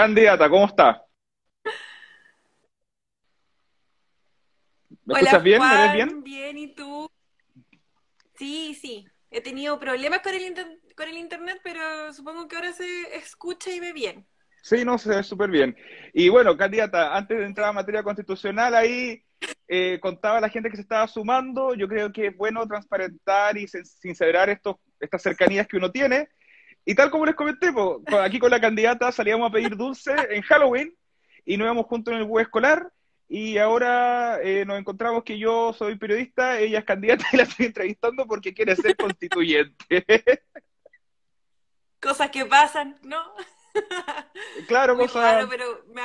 Candidata, ¿cómo está? ¿Me escuchas bien? ¿Me ves bien? Bien, ¿y tú? Sí, sí. He tenido problemas con el, con el internet, pero supongo que ahora se escucha y ve bien. Sí, no, se ve súper bien. Y bueno, candidata, antes de entrar a materia constitucional, ahí eh, contaba a la gente que se estaba sumando. Yo creo que es bueno transparentar y sincerar estos, estas cercanías que uno tiene. Y tal como les comenté, aquí con la candidata salíamos a pedir dulce en Halloween y nos íbamos juntos en el bus escolar. Y ahora eh, nos encontramos que yo soy periodista, ella es candidata y la estoy entrevistando porque quiere ser constituyente. Cosas que pasan, ¿no? Claro, cosas... pero me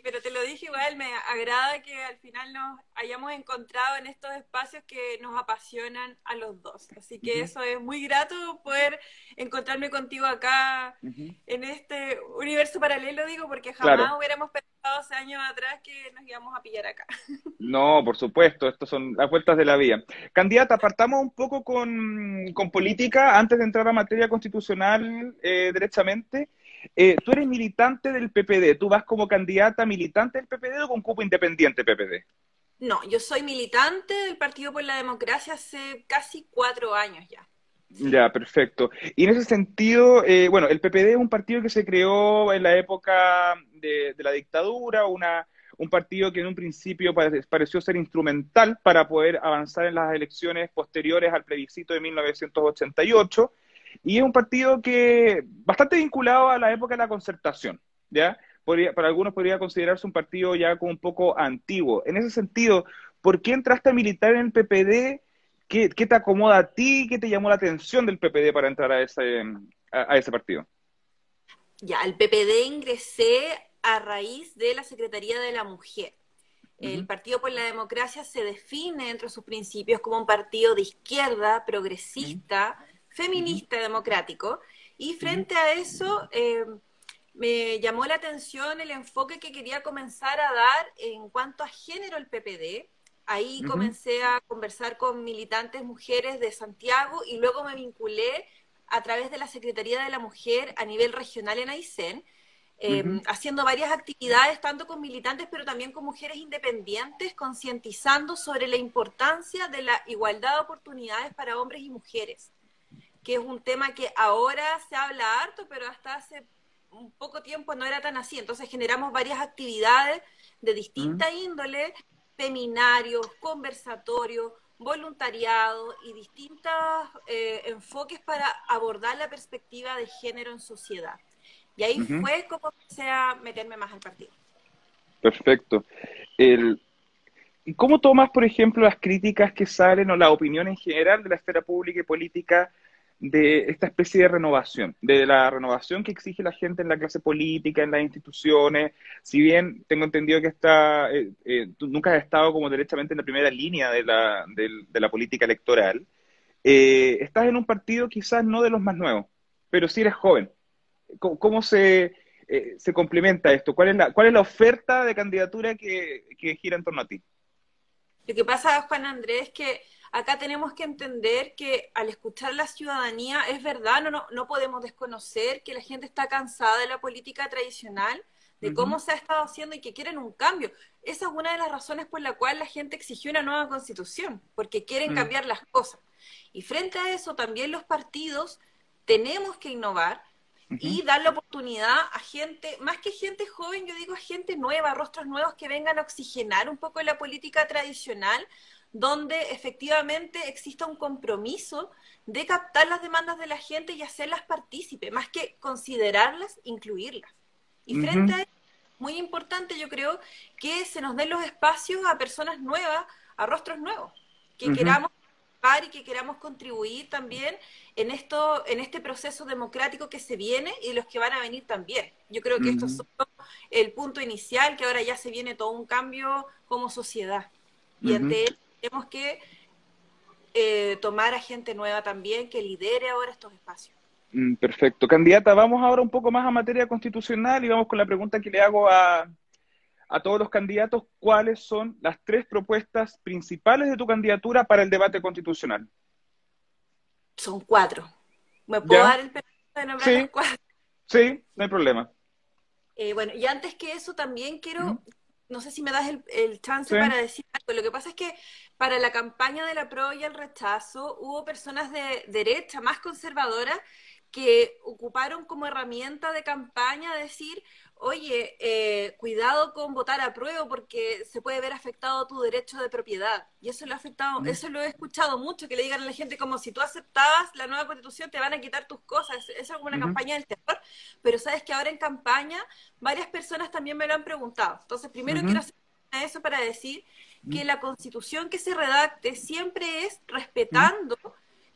pero te lo dije igual, me agrada que al final nos hayamos encontrado en estos espacios que nos apasionan a los dos. Así que eso es muy grato poder encontrarme contigo acá en este universo paralelo, digo, porque jamás hubiéramos pensado hace años atrás que nos íbamos a pillar acá. No, por supuesto, estas son las vueltas de la vida. Candidata, partamos un poco con, con política antes de entrar a materia constitucional eh, derechamente. Eh, tú eres militante del PPD, ¿tú vas como candidata militante del PPD o con cupo independiente PPD? No, yo soy militante del Partido por la Democracia hace casi cuatro años ya. Ya, perfecto. Y en ese sentido, eh, bueno, el PPD es un partido que se creó en la época de, la dictadura, una, un partido que en un principio pareció ser instrumental para poder avanzar en las elecciones posteriores al plebiscito de 1988 y es un partido que bastante vinculado a la época de la concertación, ¿ya? para algunos podría considerarse un partido ya como un poco antiguo. En ese sentido, ¿por qué entraste a militar en el PPD? ¿Qué, te acomoda a ti? ¿Qué te llamó la atención del PPD para entrar a ese, a, ese partido? Ya, al PPD ingresé a raíz de la Secretaría de la Mujer. El Partido por la Democracia se define entre sus principios como un partido de izquierda, progresista, feminista democrático, y frente a eso eh, me llamó la atención el enfoque que quería comenzar a dar en cuanto a género el PPD. Ahí comencé a conversar con militantes mujeres de Santiago y luego me vinculé a través de la Secretaría de la Mujer a nivel regional en Aysén, em, haciendo varias actividades, tanto con militantes, pero también con mujeres independientes, concientizando sobre la importancia de la igualdad de oportunidades para hombres y mujeres que es un tema que ahora se habla harto, pero hasta hace un poco tiempo no era tan así. Entonces generamos varias actividades de distinta mm. índole, seminarios, conversatorios, voluntariado y distintos eh, enfoques para abordar la perspectiva de género en sociedad. Y ahí fue como empecé a meterme más al partido. Perfecto. El, ¿Y cómo tomas, por ejemplo, las críticas que salen o la opinión en general de la esfera pública y política de esta especie de renovación, de la renovación que exige la gente en la clase política, en las instituciones. Si bien tengo entendido que está, eh, eh, tú nunca has estado como directamente en la primera línea de la, de, la política electoral, eh, estás en un partido quizás no de los más nuevos, pero sí eres joven. ¿Cómo, se, se complementa esto? ¿Cuál es, la, ¿Cuál es la oferta de candidatura que, que gira en torno a ti? Lo que pasa, Juan Andrés, es que acá tenemos que entender que al escuchar la ciudadanía, es verdad, no, no, podemos desconocer que la gente está cansada de la política tradicional, de cómo se ha estado haciendo y que quieren un cambio. Esa es una de las razones por la cual la gente exigió una nueva constitución, porque quieren mm. cambiar las cosas. Y frente a eso, también los partidos tenemos que innovar y dar la oportunidad a gente, más que gente joven, yo digo a gente nueva, rostros nuevos que vengan a oxigenar un poco la política tradicional, donde efectivamente exista un compromiso de captar las demandas de la gente y hacerlas partícipe, más que considerarlas, incluirlas. Y frente a eso, muy importante yo creo que se nos den los espacios a personas nuevas, a rostros nuevos, que queramos y que queramos contribuir también en esto, en este proceso democrático que se viene y los que van a venir también. Yo creo que esto es el punto inicial, que ahora ya se viene todo un cambio como sociedad. Y ante él tenemos que eh, tomar a gente nueva también que lidere ahora estos espacios. Mm, perfecto. Candidata, vamos ahora un poco más a materia constitucional y vamos con la pregunta que le hago a, a todos los candidatos. ¿Cuáles son las tres propuestas principales de tu candidatura para el debate constitucional? Son cuatro. ¿Me puedo dar el permiso de nombrar sí. cuatro? Sí, no hay problema. Eh, bueno, y antes que eso también quiero, no sé si me das el, chance para decir algo. Lo que pasa es que para la campaña de la pro y el rechazo hubo personas de derecha más conservadoras que ocuparon como herramienta de campaña decir, oye, eh, cuidado con votar a prueba porque se puede ver afectado tu derecho de propiedad. Y eso lo ha afectado, mm. eso lo he escuchado mucho, que le digan a la gente como si tú aceptabas la nueva constitución te van a quitar tus cosas. Es como una campaña del terror. Pero sabes que ahora en campaña varias personas también me lo han preguntado. Entonces, primero quiero hacer eso para decir que mm. la constitución que se redacte siempre es respetando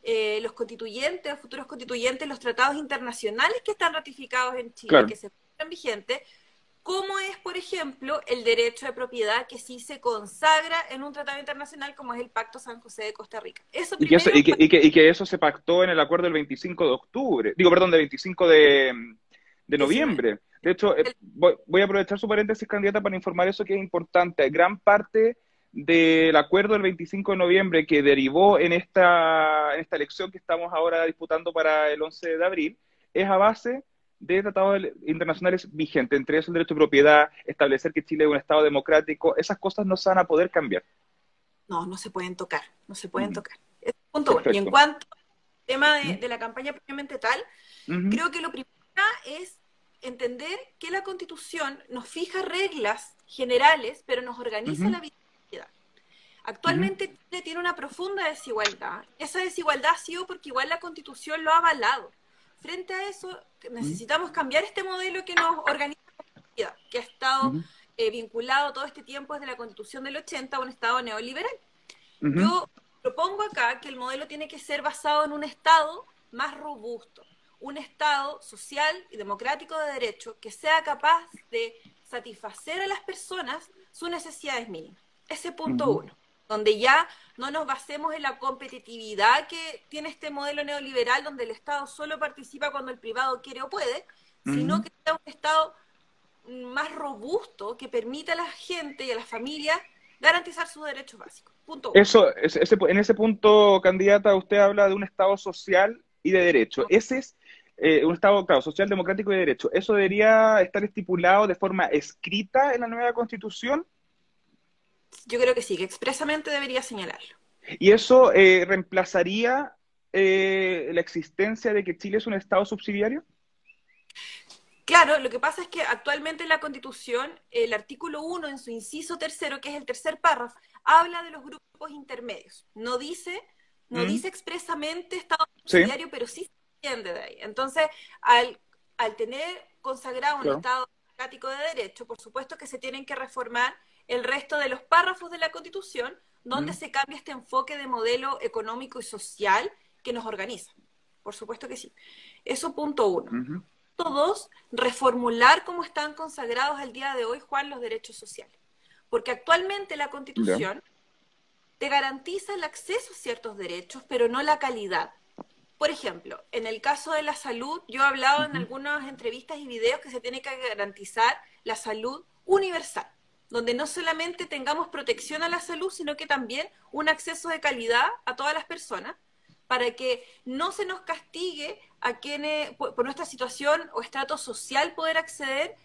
eh, los constituyentes, los futuros constituyentes, los tratados internacionales que están ratificados en Chile, que se vigente, como es, por ejemplo, el derecho de propiedad que sí se consagra en un tratado internacional como es el Pacto San José de Costa Rica. Eso y, que eso, se pactó en el acuerdo del 25 de octubre, digo, perdón, del 25 de, noviembre. De hecho, eh, voy, a aprovechar su paréntesis, candidata, para informar eso que es importante. Gran parte del acuerdo del 25 de noviembre que derivó en esta, en esta elección que estamos ahora disputando para el 11 de abril es a base de tratados internacionales vigentes, entre ellos el derecho de propiedad, establecer que Chile es un Estado democrático, esas cosas no se van a poder cambiar. No, no se pueden tocar, no se pueden tocar. punto Y en cuanto al tema de, la campaña propiamente tal, creo que lo primero es entender que la Constitución nos fija reglas generales, pero nos organiza la vida. Actualmente Chile tiene una profunda desigualdad. Esa desigualdad ha sido porque igual la Constitución lo ha avalado. Frente a eso, necesitamos cambiar este modelo que nos organiza la que ha estado eh, vinculado todo este tiempo desde la Constitución del 80 a un Estado neoliberal. Yo propongo acá que el modelo tiene que ser basado en un Estado más robusto, un Estado social y democrático de derecho que sea capaz de satisfacer a las personas sus necesidades mínimas. Ese punto uno donde ya no nos basemos en la competitividad que tiene este modelo neoliberal, donde el Estado solo participa cuando el privado quiere o puede, sino que sea un Estado más robusto que permita a la gente y a las familias garantizar sus derechos básicos. Punto Eso, en ese punto, candidata, usted habla de un Estado social y de derecho. Ese es eh, un Estado, claro, social, democrático y de derecho. ¿Eso debería estar estipulado de forma escrita en la nueva Constitución? Yo creo que sí, que expresamente debería señalarlo. ¿Y eso eh, reemplazaría eh, la existencia de que Chile es un Estado subsidiario? Claro, lo que pasa es que actualmente en la Constitución, el artículo 1, en su inciso tercero, que es el tercer párrafo, habla de los grupos intermedios. No dice, no mm. dice expresamente Estado subsidiario, pero sí se entiende de ahí. Entonces, al, al tener consagrado un Estado democrático de derecho, por supuesto que se tienen que reformar el resto de los párrafos de la Constitución, donde se cambia este enfoque de modelo económico y social que nos organiza. Por supuesto que sí. Eso punto uno. Punto dos, reformular cómo están consagrados al día de hoy, Juan, los derechos sociales. Porque actualmente la Constitución te garantiza el acceso a ciertos derechos, pero no la calidad. Por ejemplo, en el caso de la salud, yo he hablado en algunas entrevistas y videos que se tiene que garantizar la salud universal donde no solamente tengamos protección a la salud, sino que también un acceso de calidad a todas las personas, para que no se nos castigue a quienes, por, nuestra situación o estrato social, poder acceder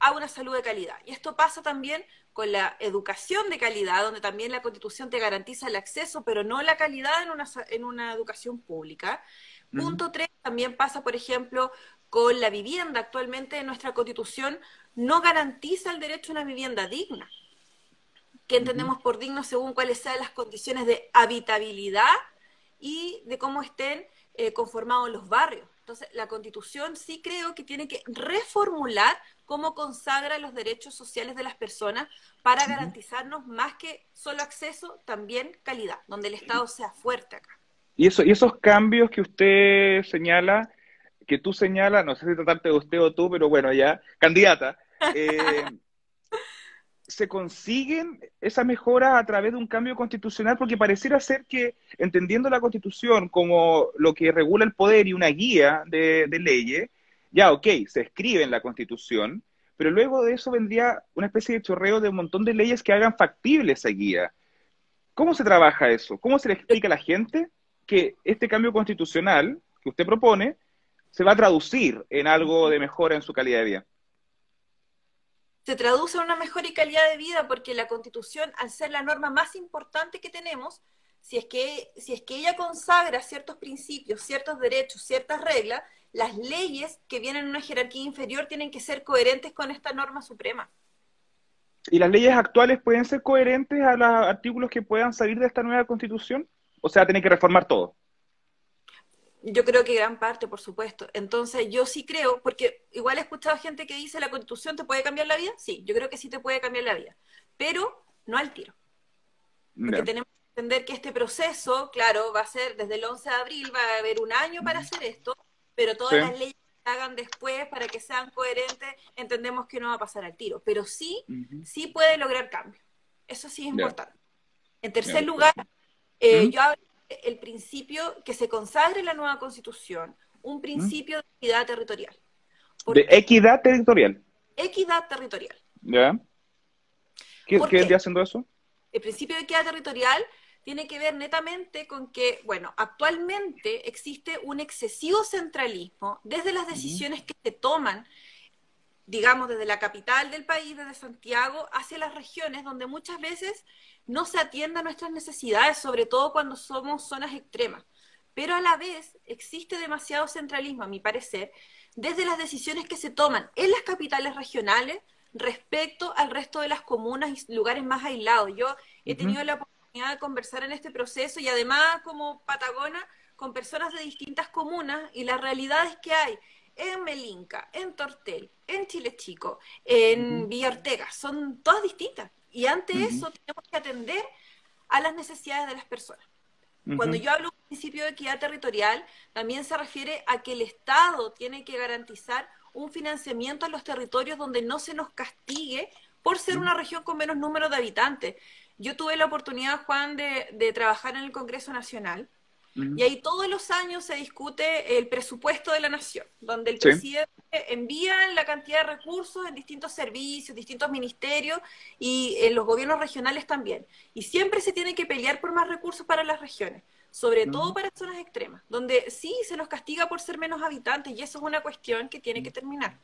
a una salud de calidad. Y esto pasa también con la educación de calidad, donde también la Constitución te garantiza el acceso, pero no la calidad en una, en una educación pública. Punto tres, también pasa, por ejemplo, con la vivienda. Actualmente en nuestra Constitución no garantiza el derecho a una vivienda digna. ¿Qué entendemos por digno según cuáles sean las condiciones de habitabilidad y de cómo estén eh, conformados los barrios? Entonces, la Constitución sí creo que tiene que reformular cómo consagra los derechos sociales de las personas para garantizarnos más que solo acceso, también calidad, donde el Estado sea fuerte acá. Y, eso, y esos cambios que usted señala, que tú señalas, no sé si tratarte de usted o tú, pero bueno, ya, candidata, eh, se consiguen esa mejora a través de un cambio constitucional, porque pareciera ser que, entendiendo la constitución como lo que regula el poder y una guía de, leyes, ya, ok, se escribe en la constitución, pero luego de eso vendría una especie de chorreo de un montón de leyes que hagan factible esa guía. ¿Cómo se trabaja eso? ¿Cómo se le explica a la gente que este cambio constitucional que usted propone se va a traducir en algo de mejora en su calidad de vida? se traduce en una mejor y calidad de vida porque la constitución, al ser la norma más importante que tenemos, si es que, si es que ella consagra ciertos principios, ciertos derechos, ciertas reglas, las leyes que vienen en una jerarquía inferior tienen que ser coherentes con esta norma suprema. ¿Y las leyes actuales pueden ser coherentes a los artículos que puedan salir de esta nueva constitución? O sea, tiene que reformar todo. Yo creo que gran parte, por supuesto. Entonces, yo sí creo, porque igual he escuchado gente que dice la constitución te puede cambiar la vida. Sí, yo creo que sí te puede cambiar la vida, pero no al tiro. Porque tenemos que entender que este proceso, claro, va a ser desde el 11 de abril, va a haber un año para hacer esto, pero todas las leyes que hagan después para que sean coherentes, entendemos que no va a pasar al tiro. Pero sí, sí puede lograr cambio. Eso sí es importante. En tercer lugar, eh, yo hablo el principio que se consagre en la nueva constitución, un principio de equidad territorial. ¿De equidad territorial? Equidad territorial. ¿Ya? ¿Qué, ¿Qué haciendo eso? El principio de equidad territorial tiene que ver netamente con que, bueno, actualmente existe un excesivo centralismo desde las decisiones que se toman, digamos, desde la capital del país, desde Santiago, hacia las regiones, donde muchas veces no se atienda a nuestras necesidades, sobre todo cuando somos zonas extremas. Pero a la vez existe demasiado centralismo, a mi parecer, desde las decisiones que se toman en las capitales regionales respecto al resto de las comunas y lugares más aislados. Yo he tenido la oportunidad de conversar en este proceso y además como Patagona con personas de distintas comunas y la realidad es que hay en Melinca, en Tortel, en Chile Chico, en Villa Ortega, son todas distintas. Y ante eso tenemos que atender a las necesidades de las personas. Cuando yo hablo de un principio de equidad territorial, también se refiere a que el Estado tiene que garantizar un financiamiento a los territorios donde no se nos castigue por ser una región con menos número de habitantes. Yo tuve la oportunidad, Juan, de, de trabajar en el Congreso Nacional y ahí todos los años se discute el presupuesto de la nación, donde el presidente envía la cantidad de recursos en distintos servicios, distintos ministerios y en los gobiernos regionales también. Y siempre se tiene que pelear por más recursos para las regiones, sobre todo para zonas extremas, donde sí se nos castiga por ser menos habitantes y eso es una cuestión que tiene que terminar.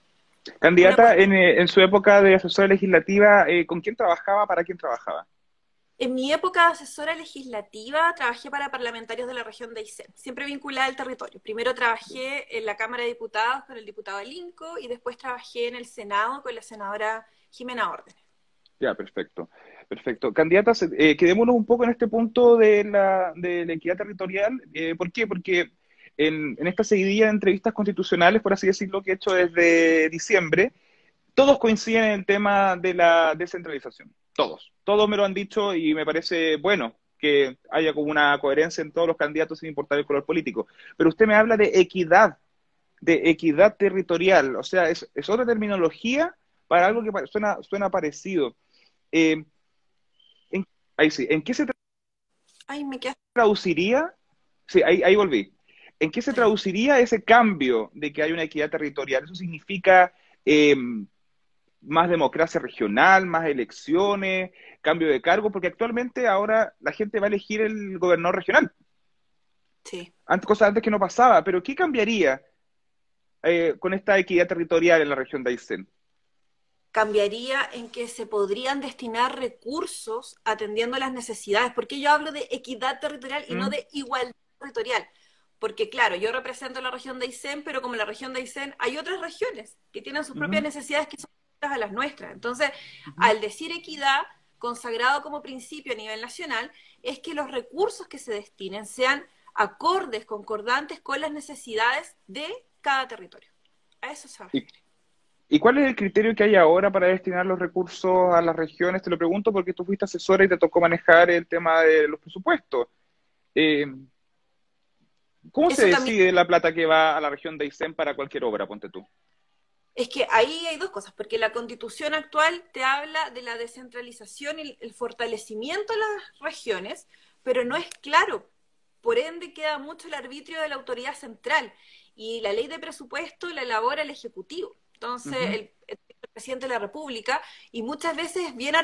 Candidata, en, eh, en, su época de asesora legislativa, eh, ¿con quién trabajaba? ¿Para quién trabajaba? En mi época de asesora legislativa trabajé para parlamentarios de la región de Aysén, siempre vinculada al territorio. Primero trabajé en la Cámara de Diputados con el diputado Alinco y después trabajé en el Senado con la senadora Jimena Órdenes. Ya, perfecto. Perfecto. Candidatas, eh, quedémonos un poco en este punto de la, de la equidad territorial. Eh, ¿Por qué? Porque en, en, esta seguidilla de entrevistas constitucionales, por así decirlo, que he hecho desde diciembre, todos coinciden en el tema de la descentralización. Todos. Todos me lo han dicho y me parece bueno que haya como una coherencia en todos los candidatos sin importar el color político. Pero usted me habla de equidad, de equidad territorial. O sea, es, otra terminología para algo que suena, suena parecido. Eh, en, ahí sí, ¿en qué se traduciría? Sí, ahí, ahí volví. ¿En qué se traduciría ese cambio de que hay una equidad territorial? Eso significa eh, más democracia regional, más elecciones, cambio de cargo, porque actualmente ahora la gente va a elegir el gobernador regional. Sí. Antes, cosas antes que no pasaba, pero ¿qué cambiaría eh, con esta equidad territorial en la región de Aysén? Cambiaría en que se podrían destinar recursos atendiendo las necesidades, porque yo hablo de equidad territorial y no de igualdad territorial. Porque claro, yo represento la región de Aysén, pero como la región de Aysén hay otras regiones que tienen sus propias necesidades que son a las nuestras. Entonces, al decir equidad, consagrado como principio a nivel nacional, es que los recursos que se destinen sean acordes, concordantes con las necesidades de cada territorio. A eso se refiere. ¿Y cuál es el criterio que hay ahora para destinar los recursos a las regiones? Te lo pregunto porque tú fuiste asesora y te tocó manejar el tema de los presupuestos. Eh, ¿Cómo se decide la plata que va a la región de Aysén para cualquier obra, ponte tú? Es que ahí hay dos cosas, porque la constitución actual te habla de la descentralización y el fortalecimiento de las regiones, pero no es claro. Por ende, queda mucho el arbitrio de la autoridad central y la ley de presupuesto la elabora el Ejecutivo. Entonces, el, presidente de la República, y muchas veces es bien,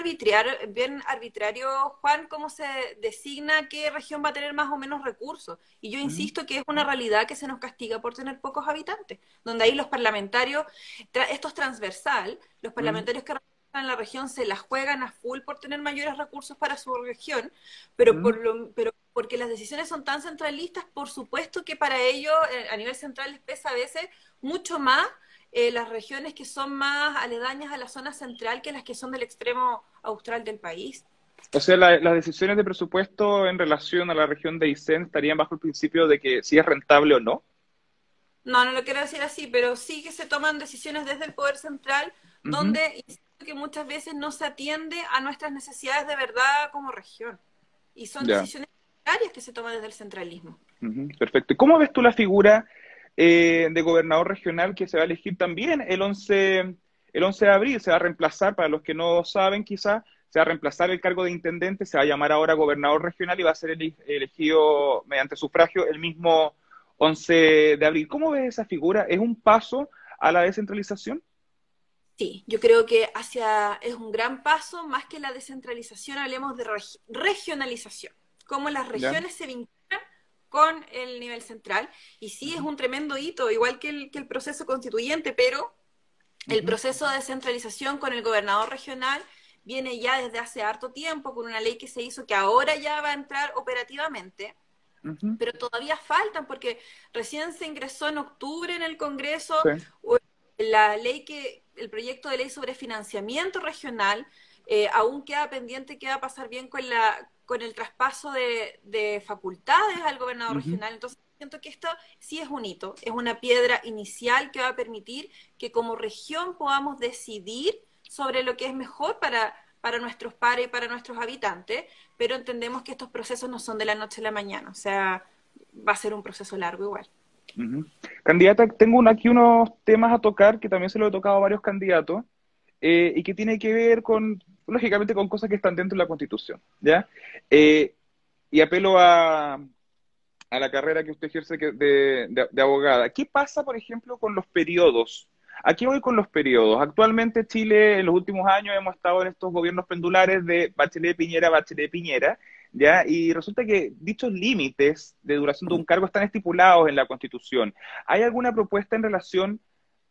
bien arbitrario, Juan, cómo se designa qué región va a tener más o menos recursos. Y yo insisto que es una realidad que se nos castiga por tener pocos habitantes, donde ahí los parlamentarios, esto es transversal, los parlamentarios que representan en la región se la juegan a full por tener mayores recursos para su región, pero, por lo, pero porque las decisiones son tan centralistas, por supuesto que para ellos eh, a nivel central les pesa a veces mucho más eh, las regiones que son más aledañas a la zona central que las que son del extremo austral del país. O sea, las decisiones de presupuesto en relación a la región de Aysén estarían bajo el principio de que si es rentable o no. No, no lo quiero decir así, pero sí que se toman decisiones desde el Poder Central, donde que muchas veces no se atiende a nuestras necesidades de verdad como región. Y son decisiones que se toman desde el centralismo. perfecto. ¿Y cómo ves tú la figura eh, de gobernador regional que se va a elegir también el 11, el 11 de abril? Se va a reemplazar, para los que no saben quizás, se va a reemplazar el cargo de intendente, se va a llamar ahora gobernador regional y va a ser elegido mediante sufragio el mismo 11 de abril. ¿Cómo ves esa figura? ¿Es un paso a la descentralización? Sí, yo creo que hacia es un gran paso, más que la descentralización, hablemos de regionalización cómo las regiones se vinculan con el nivel central. Y sí, es un tremendo hito, igual que el, que el proceso constituyente, pero el proceso de descentralización con el gobernador regional viene ya desde hace harto tiempo, con una ley que se hizo que ahora ya va a entrar operativamente. Pero todavía faltan porque recién se ingresó en octubre en el Congreso la ley que el proyecto de ley sobre financiamiento regional eh, aún queda pendiente qué va a pasar bien con la con el traspaso de, facultades al gobernador regional. Entonces, siento que esto sí es un hito, es una piedra inicial que va a permitir que como región podamos decidir sobre lo que es mejor para, para nuestros pares y para nuestros habitantes, pero entendemos que estos procesos no son de la noche a la mañana, o sea, va a ser un proceso largo igual. Candidata, tengo aquí unos temas a tocar que también se lo he tocado a varios candidatos eh, y que tiene que ver con lógicamente con cosas que están dentro de la Constitución, ¿ya? Eh, y apelo a, a la carrera que usted ejerce de, de, abogada. ¿Qué pasa, por ejemplo, con los periodos? Aquí voy con los periodos. Actualmente Chile, en los últimos años, hemos estado en estos gobiernos pendulares de Bachelet Piñera, Bachelet Piñera, ¿ya? Y resulta que dichos límites de duración de un cargo están estipulados en la Constitución. ¿Hay alguna propuesta en relación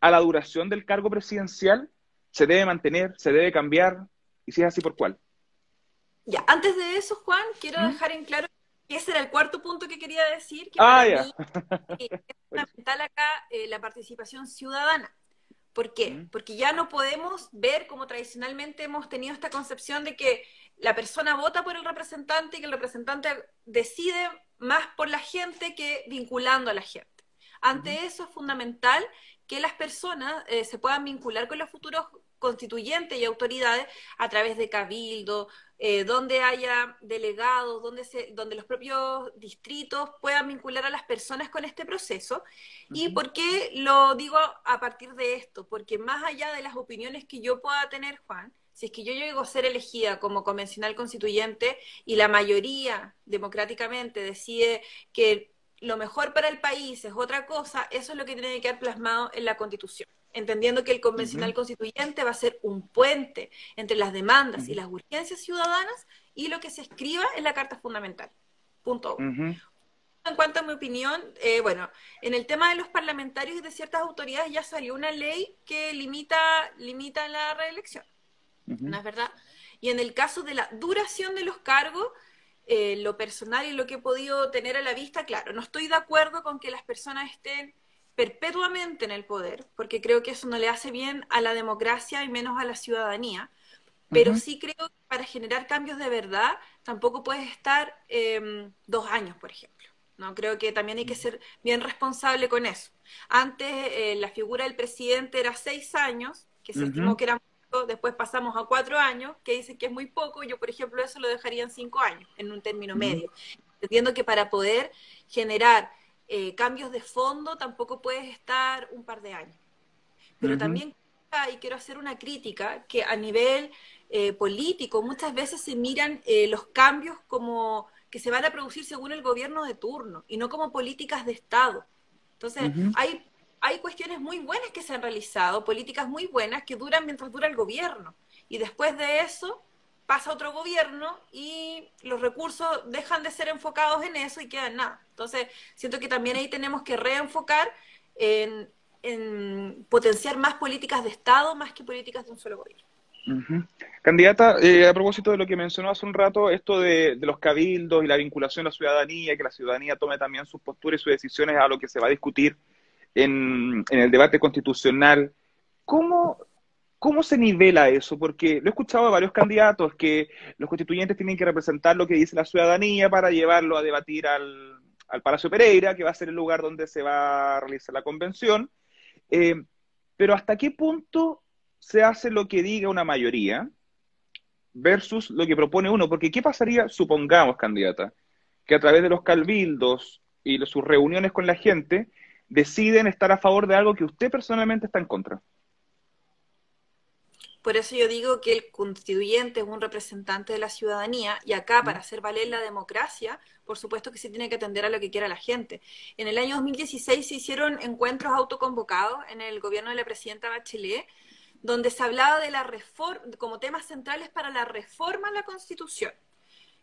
a la duración del cargo presidencial? ¿Se debe mantener? ¿Se debe cambiar? Y si es así, ¿por cuál? Ya, antes de eso, Juan, quiero ¿Mm? dejar en claro que ese era el cuarto punto que quería decir, que ah, ya. es fundamental acá eh, la participación ciudadana. ¿Por qué? ¿Mm? Porque ya no podemos ver como tradicionalmente hemos tenido esta concepción de que la persona vota por el representante y que el representante decide más por la gente que vinculando a la gente. Ante eso es fundamental que las personas eh, se puedan vincular con los futuros constituyentes y autoridades a través de cabildo, eh, donde haya delegados, donde, se, donde los propios distritos puedan vincular a las personas con este proceso. ¿Y por qué lo digo a partir de esto? Porque más allá de las opiniones que yo pueda tener, Juan, si es que yo llego a ser elegida como convencional constituyente y la mayoría democráticamente decide que lo mejor para el país es otra cosa, eso es lo que tiene que quedar plasmado en la Constitución entendiendo que el convencional constituyente va a ser un puente entre las demandas y las urgencias ciudadanas y lo que se escriba en la Carta Fundamental. Punto. En cuanto a mi opinión, eh, bueno, en el tema de los parlamentarios y de ciertas autoridades ya salió una ley que limita, limita la reelección. ¿No es verdad? Y en el caso de la duración de los cargos, eh, lo personal y lo que he podido tener a la vista, claro, no estoy de acuerdo con que las personas estén perpetuamente en el poder, porque creo que eso no le hace bien a la democracia y menos a la ciudadanía, pero sí creo que para generar cambios de verdad tampoco puedes estar em, dos años, por ejemplo. ¿no? Creo que también hay que ser bien responsable con eso. Antes eh, la figura del presidente era seis años, que se estimó que era después pasamos a cuatro años, que dicen que es muy poco, yo por ejemplo eso lo dejaría en cinco años, en un término medio. Entiendo que para poder generar eh, cambios de fondo tampoco puedes estar un par de años. Pero también, y quiero hacer una crítica, que a nivel eh, político muchas veces se miran eh, los cambios como que se van a producir según el gobierno de turno y no como políticas de Estado. Entonces, hay, hay cuestiones muy buenas que se han realizado, políticas muy buenas que duran mientras dura el gobierno. Y después de eso, pasa otro gobierno y los recursos dejan de ser enfocados en eso y quedan nada. Entonces, siento que también ahí tenemos que reenfocar en, potenciar más políticas de Estado más que políticas de un solo gobierno. Candidata, eh, a propósito de lo que mencionó hace un rato, esto de, los cabildos y la vinculación a la ciudadanía, que la ciudadanía tome también sus posturas y sus decisiones a lo que se va a discutir en, el debate constitucional, ¿cómo, ¿cómo se nivela eso? Porque lo he escuchado de varios candidatos que los constituyentes tienen que representar lo que dice la ciudadanía para llevarlo a debatir al, Palacio Pereira, que va a ser el lugar donde se va a realizar la convención. Eh, pero ¿hasta qué punto se hace lo que diga una mayoría? versus lo que propone uno. Porque ¿qué pasaría, supongamos, candidata, que a través de los calvildos y sus reuniones con la gente deciden estar a favor de algo que usted personalmente está en contra? Por eso yo digo que el constituyente es un representante de la ciudadanía y acá para hacer valer la democracia, por supuesto que se tiene que atender a lo que quiera la gente. En el año 2016 se hicieron encuentros autoconvocados en el gobierno de la presidenta Bachelet donde se hablaba de la reforma, como temas centrales para la reforma a la Constitución.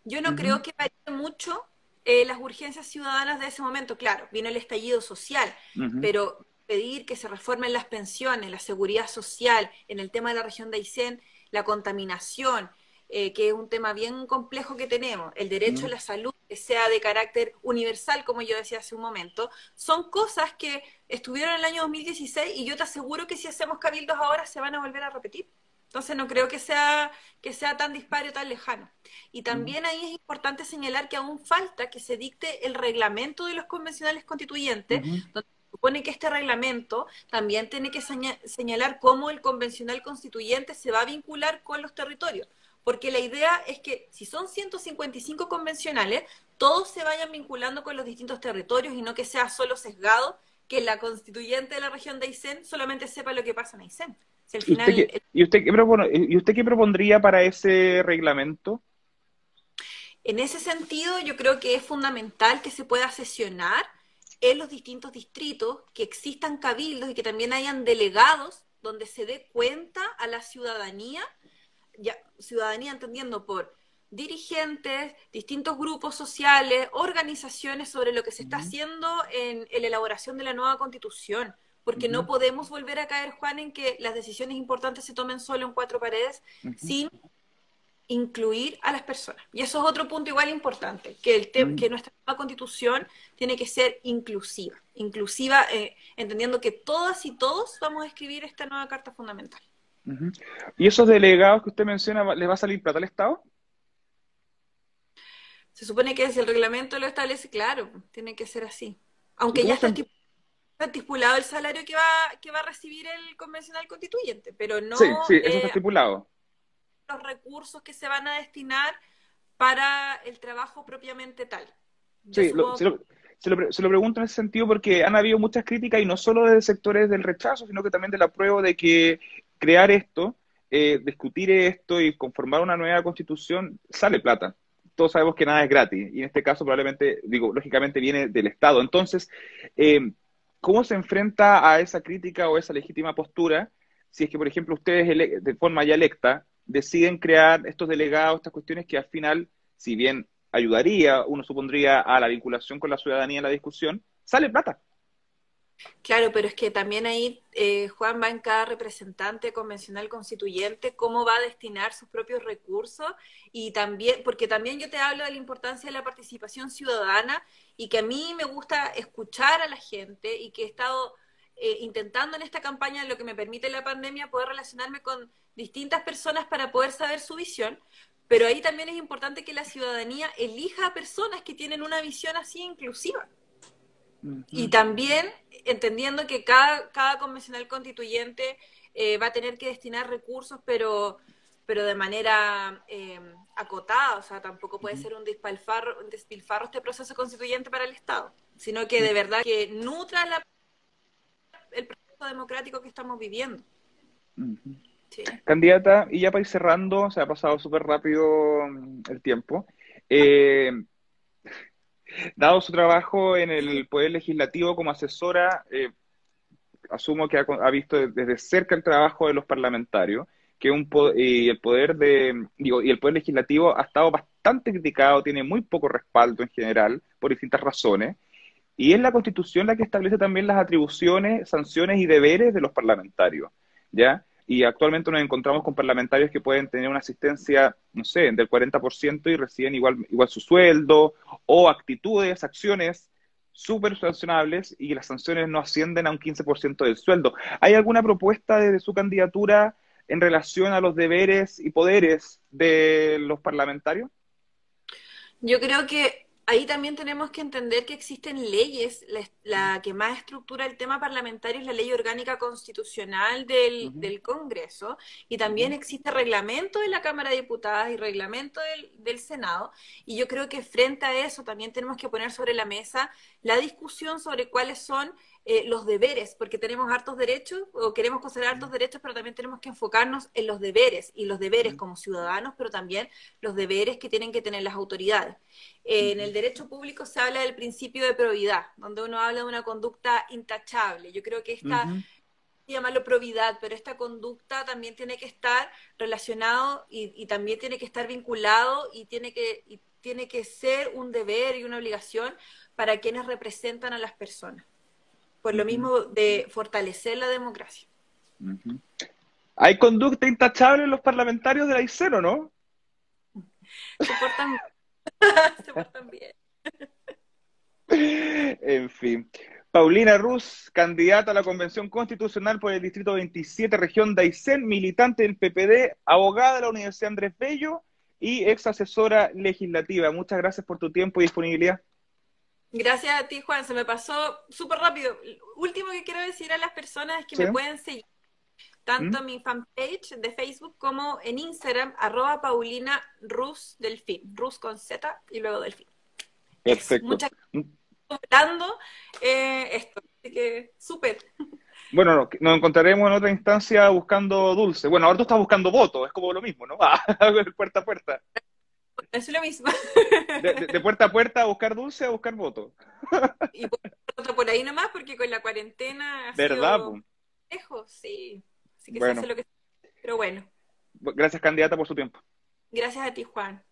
Yo no creo que varíe mucho eh, las urgencias ciudadanas de ese momento. Claro, vino el estallido social, pero pedir que se reformen las pensiones, la seguridad social, en el tema de la región de Aysén, la contaminación, eh, que es un tema bien complejo que tenemos, el derecho a la salud, que sea de carácter universal, como yo decía hace un momento, son cosas que estuvieron en el año 2016 y yo te aseguro que si hacemos cabildos ahora se van a volver a repetir. Entonces no creo que sea, que sea tan disparo o tan lejano. Y también ahí es importante señalar que aún falta que se dicte el reglamento de los convencionales constituyentes, donde se supone que este reglamento también tiene que señalar cómo el convencional constituyente se va a vincular con los territorios porque la idea es que si son 155 convencionales, todos se vayan vinculando con los distintos territorios y no que sea solo sesgado que la constituyente de la región de Aysén solamente sepa lo que pasa en Aysén. ¿Y, usted qué, propondría para ese reglamento? En ese sentido, yo creo que es fundamental que se pueda sesionar en los distintos distritos, que existan cabildos y que también hayan delegados donde se dé cuenta a la ciudadanía ya, ciudadanía entendiendo por dirigentes, distintos grupos sociales, organizaciones sobre lo que se está haciendo en, la elaboración de la nueva constitución, porque no podemos volver a caer, Juan, en que las decisiones importantes se tomen solo en cuatro paredes sin incluir a las personas. Y eso es otro punto igual importante, que, el que nuestra nueva constitución tiene que ser inclusiva, inclusiva eh, entendiendo que todas y todos vamos a escribir esta nueva carta fundamental. ¿Y esos delegados que usted menciona, les va a salir plata al Estado? Se supone que si el reglamento lo establece, claro, tiene que ser así. Aunque ya está estipulado el salario que va, que va a recibir el convencional constituyente, pero no... Sí, sí, eso está eh, estipulado. Los recursos que se van a destinar para el trabajo propiamente tal. sí, se lo, se lo, pregunto en ese sentido porque han habido muchas críticas y no solo de sectores del rechazo, sino que también de la prueba de que crear esto, eh, discutir esto y conformar una nueva constitución, sale plata. Todos sabemos que nada es gratis, y en este caso probablemente, digo, lógicamente viene del Estado. Entonces, eh, ¿cómo se enfrenta a esa crítica o esa legítima postura si es que, por ejemplo, ustedes de forma ya electa deciden crear estos delegados, estas cuestiones que al final, si bien ayudaría, uno supondría a la vinculación con la ciudadanía en la discusión, sale plata. Claro, pero es que también ahí, eh, Juan, va en cada representante convencional constituyente cómo va a destinar sus propios recursos y también, porque también yo te hablo de la importancia de la participación ciudadana y que a mí me gusta escuchar a la gente y que he estado eh, intentando en esta campaña, lo que me permite la pandemia, poder relacionarme con distintas personas para poder saber su visión, pero ahí también es importante que la ciudadanía elija a personas que tienen una visión así inclusiva. Y también entendiendo que cada, cada convencional constituyente eh, va a tener que destinar recursos, pero, pero de manera eh, acotada, o sea, tampoco puede ser un despilfarro, un despilfarro este proceso constituyente para el Estado, sino que de verdad que nutra el proceso democrático que estamos viviendo. Candidata, y ya para ir cerrando, se ha pasado súper rápido mm, el tiempo. Eh, Dado su trabajo en el Poder Legislativo como asesora, eh, asumo que ha, visto desde cerca el trabajo de los parlamentarios, que un y el poder de digo, y el poder legislativo ha estado bastante criticado, tiene muy poco respaldo en general por distintas razones, y es la Constitución la que establece también las atribuciones, sanciones y deberes de los parlamentarios, ¿ya? Y actualmente nos encontramos con parlamentarios que pueden tener una asistencia, no sé, del 40% y reciben igual, igual su sueldo, o actitudes, acciones súper sancionables y las sanciones no ascienden a un 15% del sueldo. ¿Hay alguna propuesta desde su candidatura en relación a los deberes y poderes de los parlamentarios? Yo creo que ahí también tenemos que entender que existen leyes. La, que más estructura el tema parlamentario es la ley orgánica constitucional del, Congreso y también existe reglamento de la Cámara de Diputadas y reglamento del, del Senado. Y yo creo que frente a eso también tenemos que poner sobre la mesa la discusión sobre cuáles son eh, los deberes, porque tenemos hartos derechos o queremos considerar hartos derechos, pero también tenemos que enfocarnos en los deberes y los deberes como ciudadanos, pero también los deberes que tienen que tener las autoridades. Eh, en el derecho público se habla del principio de probidad, donde uno habla de una conducta intachable. Yo creo que esta, llamarlo probidad, pero esta conducta también tiene que estar relacionado y, también tiene que estar vinculado y tiene que, y tiene que ser un deber y una obligación para quienes representan a las personas por lo mismo de fortalecer la democracia. ¿Hay conducta intachable en los parlamentarios de la ICERO, no? Se portan, Se portan bien. en fin. Paulina Ruz, candidata a la Convención Constitucional por el Distrito 27, región de Aysén, militante del PPD, abogada de la Universidad Andrés Bello y ex asesora legislativa. Muchas gracias por tu tiempo y disponibilidad. Gracias a ti, Juan. Se me pasó súper rápido. Último que quiero decir a las personas es que me pueden seguir tanto en mi fanpage de Facebook como en Instagram, arroba Paulina Rus Delfín. Rus con Z y luego Delfín. Perfecto. Muchas gracias eh, esto. Así que súper. Bueno, nos encontraremos en otra instancia buscando dulce. Bueno, ahora tú estás buscando votos, es como lo mismo, ¿no? Ah, puerta a puerta. Es lo mismo. De, puerta a puerta a buscar dulce a buscar voto. Y por, por ahí nomás, porque con la cuarentena. ¿Verdad? lejos, sí. Así que se hace lo que. Pero bueno. Gracias, candidata, por su tiempo. Gracias a ti, Juan.